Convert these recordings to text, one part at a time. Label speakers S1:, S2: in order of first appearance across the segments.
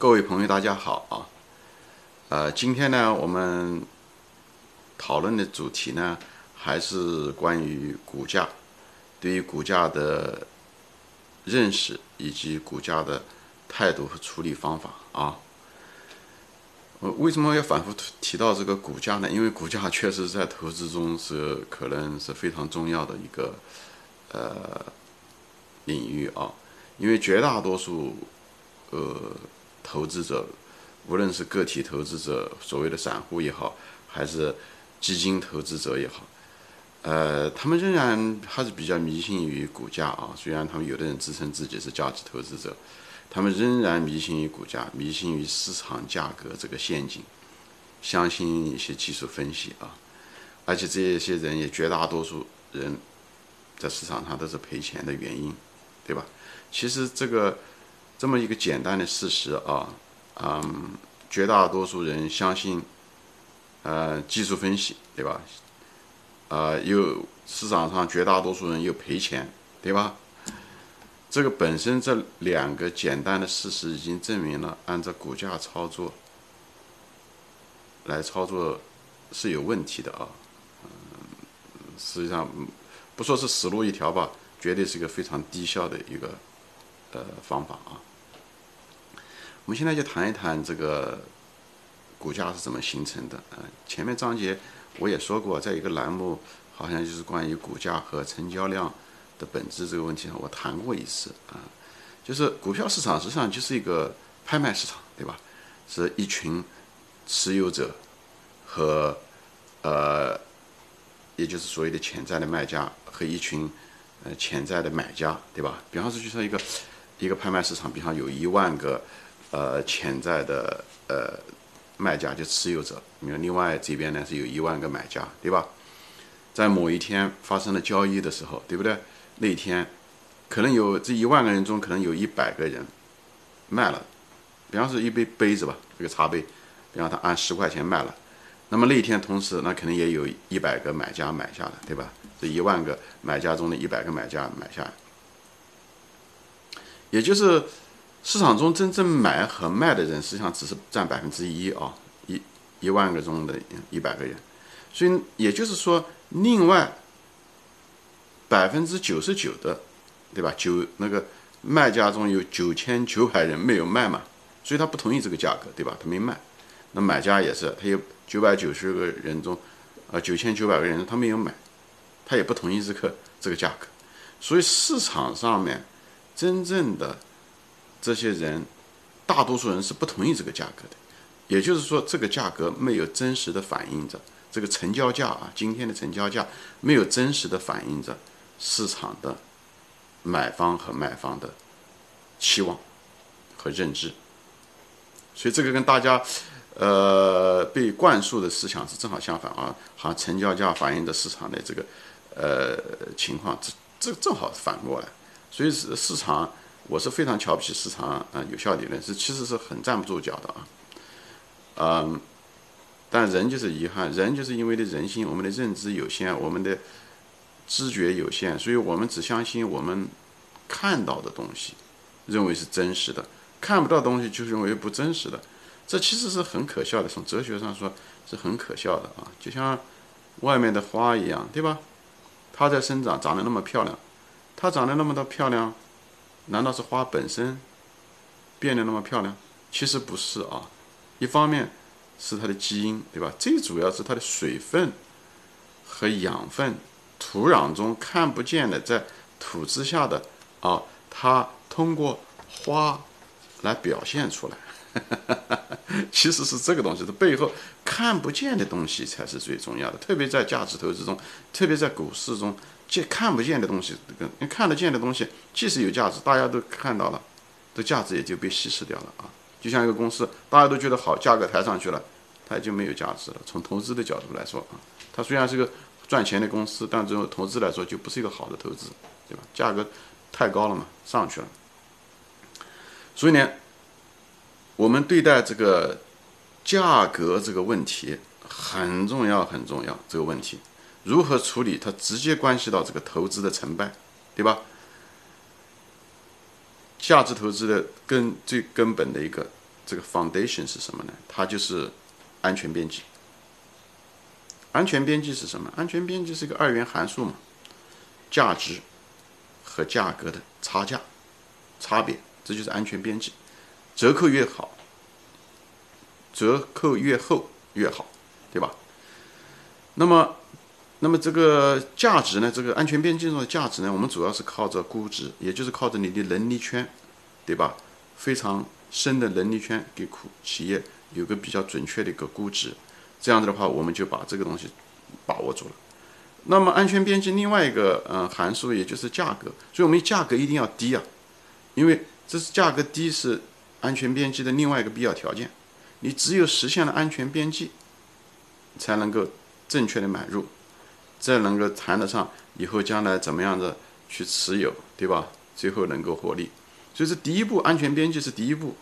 S1: 各位朋友，大家好啊！呃，今天呢，我们讨论的主题呢，还是关于股价，对于股价的认识以及股价的态度和处理方法啊。我为什么要反复提到这个股价呢？因为股价确实在投资中是可能是非常重要的一个呃领域啊，因为绝大多数呃。投资者，无论是个体投资者，所谓的散户也好，还是基金投资者也好，呃，他们仍然还是比较迷信于股价啊。虽然他们有的人自称自己是价值投资者，他们仍然迷信于股价，迷信于市场价格这个陷阱，相信一些技术分析啊。而且这些人也绝大多数人在市场上都是赔钱的原因，对吧？其实这个。这么一个简单的事实啊，嗯，绝大多数人相信，呃，技术分析，对吧？呃，又市场上绝大多数人又赔钱，对吧？这个本身这两个简单的事实已经证明了，按照股价操作来操作是有问题的啊。嗯，实际上不说是死路一条吧，绝对是一个非常低效的一个呃方法啊。我们现在就谈一谈这个股价是怎么形成的啊？前面章节我也说过，在一个栏目，好像就是关于股价和成交量的本质这个问题上，我谈过一次啊。就是股票市场实际上就是一个拍卖市场，对吧？是一群持有者和呃，也就是所谓的潜在的卖家和一群呃潜在的买家，对吧？比方说，就说一个一个拍卖市场，比方有一万个。呃，潜在的呃卖家就持有者，你看另外这边呢是有一万个买家，对吧？在某一天发生了交易的时候，对不对？那一天可能有这一万个人中，可能有一百个人卖了，比方说一杯杯子吧，这个茶杯，比方他按十块钱卖了，那么那天同时那肯定也有一百个买家买下了，对吧？这一万个买家中的一百个买家买下，也就是。市场中真正买和卖的人，实际上只是占百分之一啊，一一万个中的一百个人，所以也就是说，另外百分之九十九的，对吧？九那个卖家中有九千九百人没有卖嘛，所以他不同意这个价格，对吧？他没卖，那买家也是，他有九百九十个人中，啊，九千九百个人他没有买，他也不同意这个这个价格，所以市场上面真正的。这些人，大多数人是不同意这个价格的，也就是说，这个价格没有真实的反映着这个成交价啊，今天的成交价没有真实的反映着市场的买方和卖方的期望和认知，所以这个跟大家呃被灌输的思想是正好相反啊，好像成交价反映的市场的这个呃情况，这这正好反过来，所以是市场。我是非常瞧不起市场啊，有效理论是其实是很站不住脚的啊，嗯，但人就是遗憾，人就是因为的人性，我们的认知有限，我们的知觉有限，所以我们只相信我们看到的东西，认为是真实的，看不到东西就认为不真实的，这其实是很可笑的，从哲学上说是很可笑的啊，就像外面的花一样，对吧？它在生长，长得那么漂亮，它长得那么的漂亮。难道是花本身变得那么漂亮？其实不是啊，一方面是它的基因，对吧？最主要是它的水分和养分，土壤中看不见的，在土之下的啊，它通过花来表现出来。其实是这个东西的背后看不见的东西才是最重要的，特别在价值投资中，特别在股市中。见看不见的东西，跟你看得见的东西，即使有价值，大家都看到了，这价值也就被稀释掉了啊！就像一个公司，大家都觉得好，价格抬上去了，它也就没有价值了。从投资的角度来说啊，它虽然是个赚钱的公司，但这种投资来说就不是一个好的投资，对吧？价格太高了嘛，上去了。所以呢，我们对待这个价格这个问题很重要，很重要这个问题。如何处理？它直接关系到这个投资的成败，对吧？价值投资的根最根本的一个这个 foundation 是什么呢？它就是安全边际。安全边际是什么？安全边际是一个二元函数嘛，价值和价格的差价差别，这就是安全边际。折扣越好，折扣越厚越好，对吧？那么，那么这个价值呢？这个安全边际中的价值呢？我们主要是靠着估值，也就是靠着你的能力圈，对吧？非常深的能力圈，给企业有个比较准确的一个估值。这样子的话，我们就把这个东西把握住了。那么安全边际另外一个呃函数，也就是价格，所以我们价格一定要低啊，因为这是价格低是安全边际的另外一个必要条件。你只有实现了安全边际，才能够正确的买入，这能够谈得上以后将来怎么样的去持有，对吧？最后能够获利。所以这第一步，安全边际是第一步。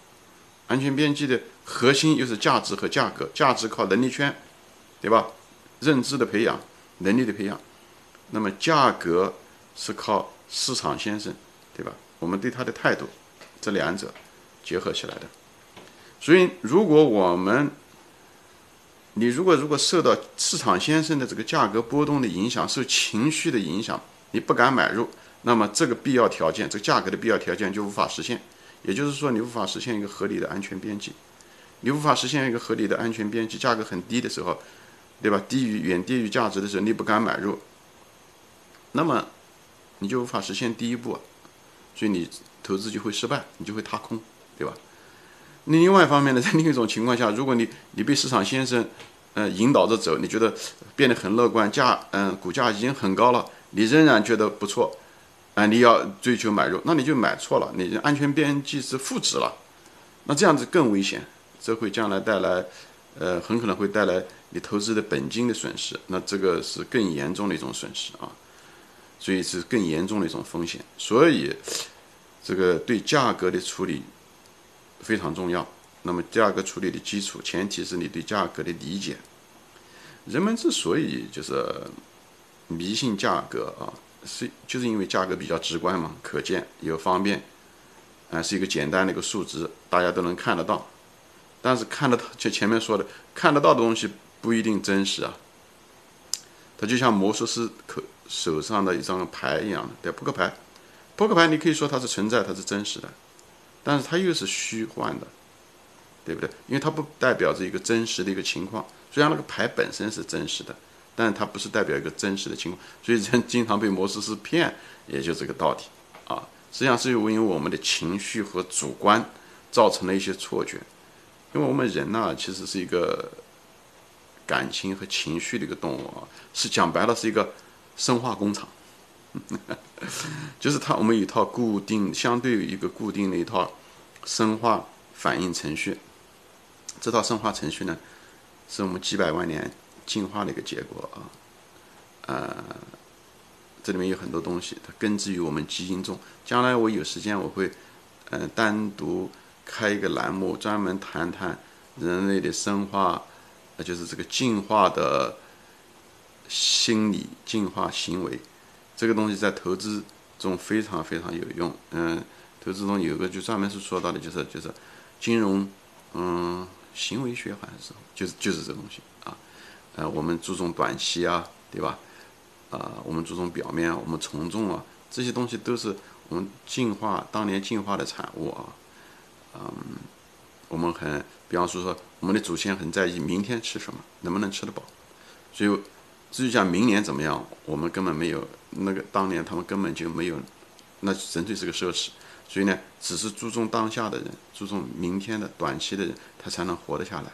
S1: 安全边际的核心又是价值和价格，价值靠能力圈，对吧？认知的培养，能力的培养。那么价格是靠市场先生，对吧？我们对他的态度，这两者结合起来的。所以，如果我们，你如果如果受到市场先生的这个价格波动的影响，受情绪的影响，你不敢买入，那么这个必要条件，这个价格的必要条件就无法实现。也就是说，你无法实现一个合理的安全边际，你无法实现一个合理的安全边际，价格很低的时候，对吧？低于远低于价值的时候，你不敢买入，那么你就无法实现第一步，所以你投资就会失败，你就会踏空，对吧？另外一方面呢，在另一种情况下，如果你你被市场先生呃引导着走，你觉得变得很乐观，价嗯股价已经很高了，你仍然觉得不错。啊，你要追求买入，那你就买错了，你安全边际是负值了，那这样子更危险，这会将来带来，呃，很可能会带来你投资的本金的损失，那这个是更严重的一种损失啊，所以是更严重的一种风险，所以这个对价格的处理非常重要。那么价格处理的基础前提是你对价格的理解。人们之所以就是迷信价格啊。是，就是因为价格比较直观嘛，可见又方便，啊，是一个简单的一个数值，大家都能看得到。但是看得到，就前面说的，看得到的东西不一定真实啊。它就像魔术师可手上的一张牌一样的，对，扑克牌，扑克牌你可以说它是存在，它是真实的，但是它又是虚幻的，对不对？因为它不代表着一个真实的一个情况，虽然那个牌本身是真实的。但它不是代表一个真实的情况，所以人经常被魔术师骗，也就这个道理啊。实际上是因为我们的情绪和主观造成了一些错觉，因为我们人呢，其实是一个感情和情绪的一个动物啊，是讲白了是一个生化工厂，就是它我们有一套固定，相对于一个固定的一套生化反应程序，这套生化程序呢，是我们几百万年。进化的一个结果啊，呃，这里面有很多东西，它根植于我们基因中。将来我有时间，我会，嗯，单独开一个栏目，专门谈谈人类的生化，呃就是这个进化的心理、进化行为。这个东西在投资中非常非常有用。嗯，投资中有个就专门是说到的，就是就是金融，嗯，行为学好像是，就是就是这东西啊。呃，我们注重短期啊，对吧？啊，我们注重表面，我们从众啊，这些东西都是我们进化当年进化的产物啊。嗯，我们很，比方说说，我们的祖先很在意明天吃什么，能不能吃得饱。所以，至于讲明年怎么样，我们根本没有那个当年他们根本就没有，那纯粹是个奢侈。所以呢，只是注重当下的人，注重明天的短期的人，他才能活得下来。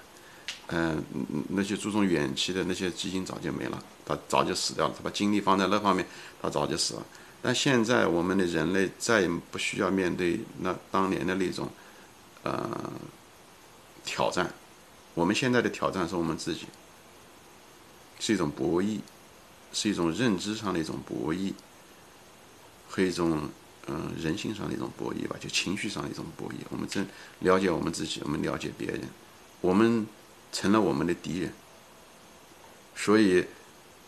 S1: 嗯，那些注重远期的那些基因早就没了，他早就死掉了。他把精力放在那方面，他早就死了。但现在我们的人类再也不需要面对那当年的那种呃挑战。我们现在的挑战是我们自己，是一种博弈，是一种认知上的一种博弈，和一种嗯人性上的一种博弈吧，就情绪上的一种博弈。我们真了解我们自己，我们了解别人，我们。成了我们的敌人，所以，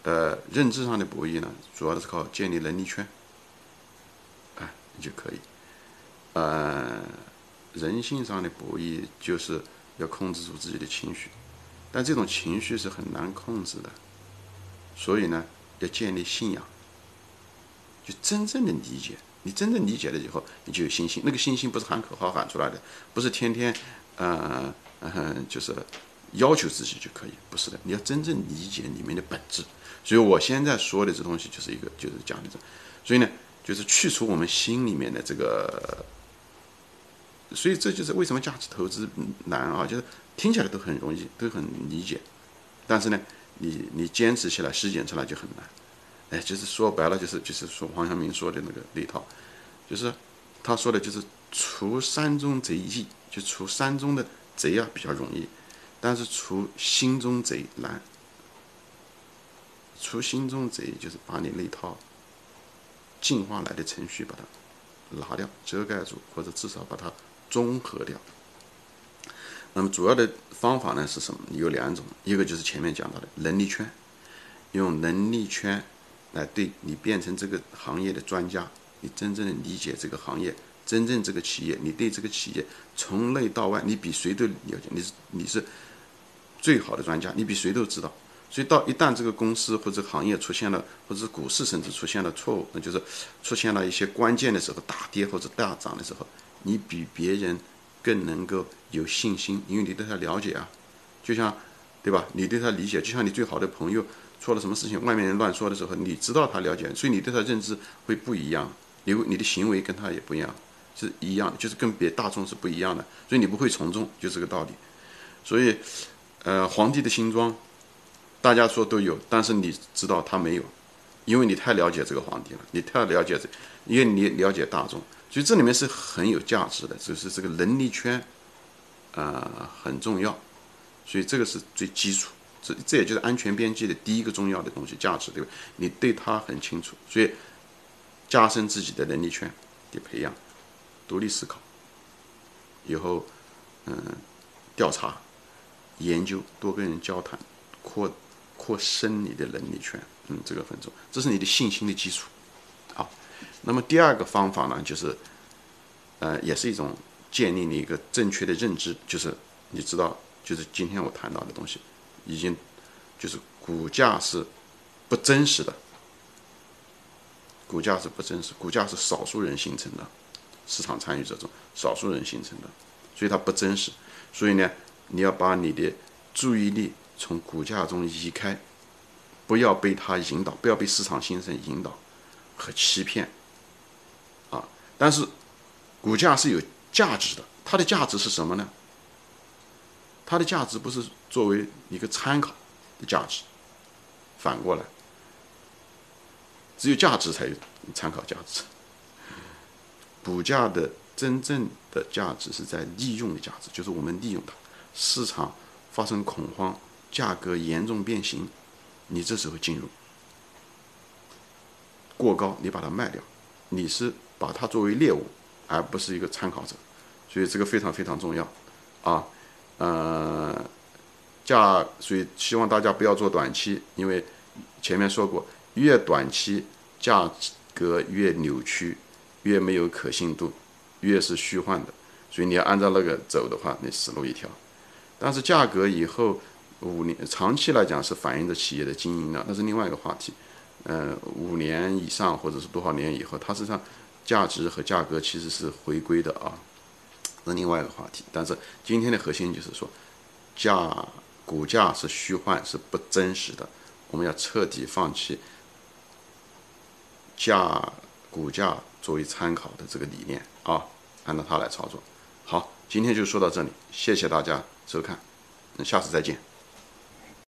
S1: 呃，认知上的博弈呢，主要的是靠建立能力圈，哎，你就可以，呃，人性上的博弈就是要控制住自己的情绪，但这种情绪是很难控制的，所以呢，要建立信仰，就真正的理解。你真正理解了以后，你就有信心。那个信心不是喊口号喊出来的，不是天天，呃，就是要求自己就可以，不是的。你要真正理解里面的本质。所以我现在说的这东西就是一个，就是讲的这。所以呢，就是去除我们心里面的这个。所以这就是为什么价值投资难啊，就是听起来都很容易，都很理解，但是呢，你你坚持起来、实践出来就很难。哎，就是说白了，就是就是说黄晓明说的那个那套，就是他说的，就是除山中贼易，就除山中的贼啊比较容易，但是除心中贼难。除心中贼就是把你那套进化来的程序把它拿掉、遮盖住，或者至少把它综合掉。那么主要的方法呢是什么？有两种，一个就是前面讲到的能力圈，用能力圈。来对你变成这个行业的专家，你真正的理解这个行业，真正这个企业，你对这个企业从内到外，你比谁都了解，你是你是最好的专家，你比谁都知道。所以到一旦这个公司或者行业出现了，或者股市甚至出现了错误，那就是出现了一些关键的时候，大跌或者大涨的时候，你比别人更能够有信心，因为你对他了解啊，就像对吧？你对他理解，就像你最好的朋友。做了什么事情，外面人乱说的时候，你知道他了解，所以你对他认知会不一样，你你的行为跟他也不一样，是一样，就是跟别大众是不一样的，所以你不会从众，就这个道理。所以，呃，皇帝的新装，大家说都有，但是你知道他没有，因为你太了解这个皇帝了，你太了解这，因为你了解大众，所以这里面是很有价值的，就是这个能力圈，呃，很重要，所以这个是最基础。这这也就是安全边际的第一个重要的东西，价值对吧？你对它很清楚，所以加深自己的能力圈的培养，独立思考，以后嗯调查研究，多跟人交谈，扩扩深你的能力圈，嗯，这个很重要，这是你的信心的基础。好，那么第二个方法呢，就是呃，也是一种建立你一个正确的认知，就是你知道，就是今天我谈到的东西。已经就是股价是不真实的，股价是不真实，股价是少数人形成的，市场参与者中少数人形成的，所以它不真实。所以呢，你要把你的注意力从股价中移开，不要被它引导，不要被市场形成引导和欺骗啊！但是股价是有价值的，它的价值是什么呢？它的价值不是作为一个参考的价值，反过来，只有价值才有参考价值。股价的真正的价值是在利用的价值，就是我们利用它。市场发生恐慌，价格严重变形，你这时候进入，过高你把它卖掉，你是把它作为猎物，而不是一个参考者，所以这个非常非常重要啊。呃，价，所以希望大家不要做短期，因为前面说过，越短期价格越扭曲，越没有可信度，越是虚幻的，所以你要按照那个走的话，你死路一条。但是价格以后五年长期来讲是反映着企业的经营的，那是另外一个话题。呃，五年以上或者是多少年以后，它实际上价值和价格其实是回归的啊。是另外一个话题，但是今天的核心就是说，价股价是虚幻，是不真实的，我们要彻底放弃价股价作为参考的这个理念啊，按照它来操作。好，今天就说到这里，谢谢大家收看，那下次再见。